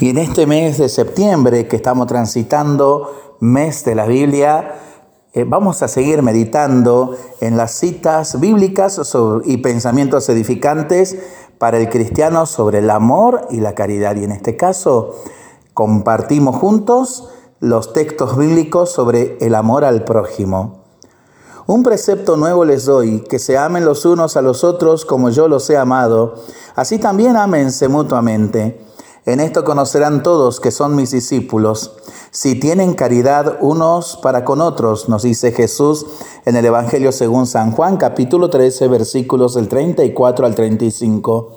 Y en este mes de septiembre que estamos transitando, mes de la Biblia, eh, vamos a seguir meditando en las citas bíblicas y pensamientos edificantes para el cristiano sobre el amor y la caridad. Y en este caso compartimos juntos los textos bíblicos sobre el amor al prójimo. Un precepto nuevo les doy, que se amen los unos a los otros como yo los he amado, así también ámense mutuamente. En esto conocerán todos que son mis discípulos, si tienen caridad unos para con otros, nos dice Jesús en el Evangelio según San Juan, capítulo 13, versículos del 34 al 35.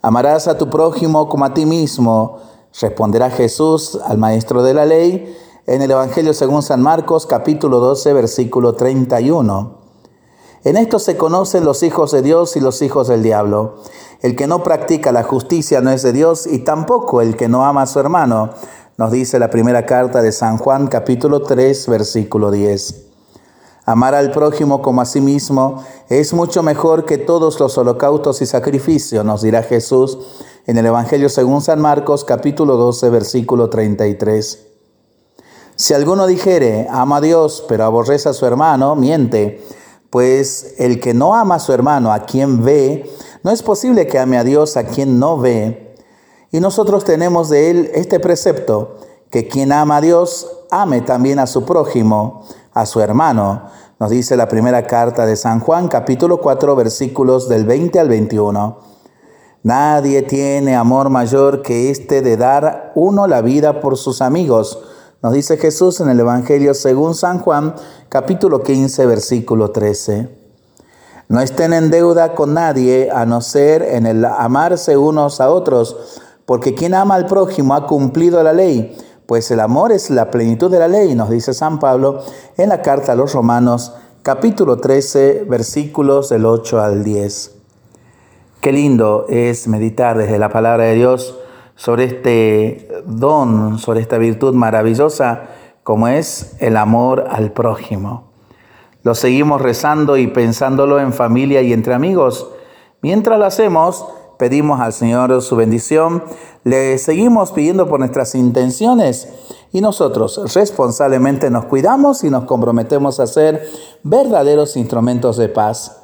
Amarás a tu prójimo como a ti mismo, responderá Jesús al maestro de la ley en el Evangelio según San Marcos, capítulo 12, versículo 31. En esto se conocen los hijos de Dios y los hijos del diablo. El que no practica la justicia no es de Dios y tampoco el que no ama a su hermano, nos dice la primera carta de San Juan capítulo 3 versículo 10. Amar al prójimo como a sí mismo es mucho mejor que todos los holocaustos y sacrificios, nos dirá Jesús en el Evangelio según San Marcos capítulo 12 versículo 33. Si alguno dijere, ama a Dios, pero aborrece a su hermano, miente pues el que no ama a su hermano, a quien ve, no es posible que ame a Dios a quien no ve. Y nosotros tenemos de él este precepto, que quien ama a Dios, ame también a su prójimo, a su hermano. Nos dice la primera carta de San Juan, capítulo 4, versículos del 20 al 21. Nadie tiene amor mayor que este de dar uno la vida por sus amigos nos dice Jesús en el Evangelio según San Juan, capítulo 15, versículo 13. No estén en deuda con nadie a no ser en el amarse unos a otros, porque quien ama al prójimo ha cumplido la ley, pues el amor es la plenitud de la ley, nos dice San Pablo en la carta a los Romanos, capítulo 13, versículos del 8 al 10. Qué lindo es meditar desde la palabra de Dios sobre este don, sobre esta virtud maravillosa como es el amor al prójimo. Lo seguimos rezando y pensándolo en familia y entre amigos. Mientras lo hacemos, pedimos al Señor su bendición, le seguimos pidiendo por nuestras intenciones y nosotros responsablemente nos cuidamos y nos comprometemos a ser verdaderos instrumentos de paz.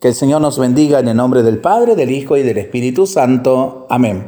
Que el Señor nos bendiga en el nombre del Padre, del Hijo y del Espíritu Santo. Amén.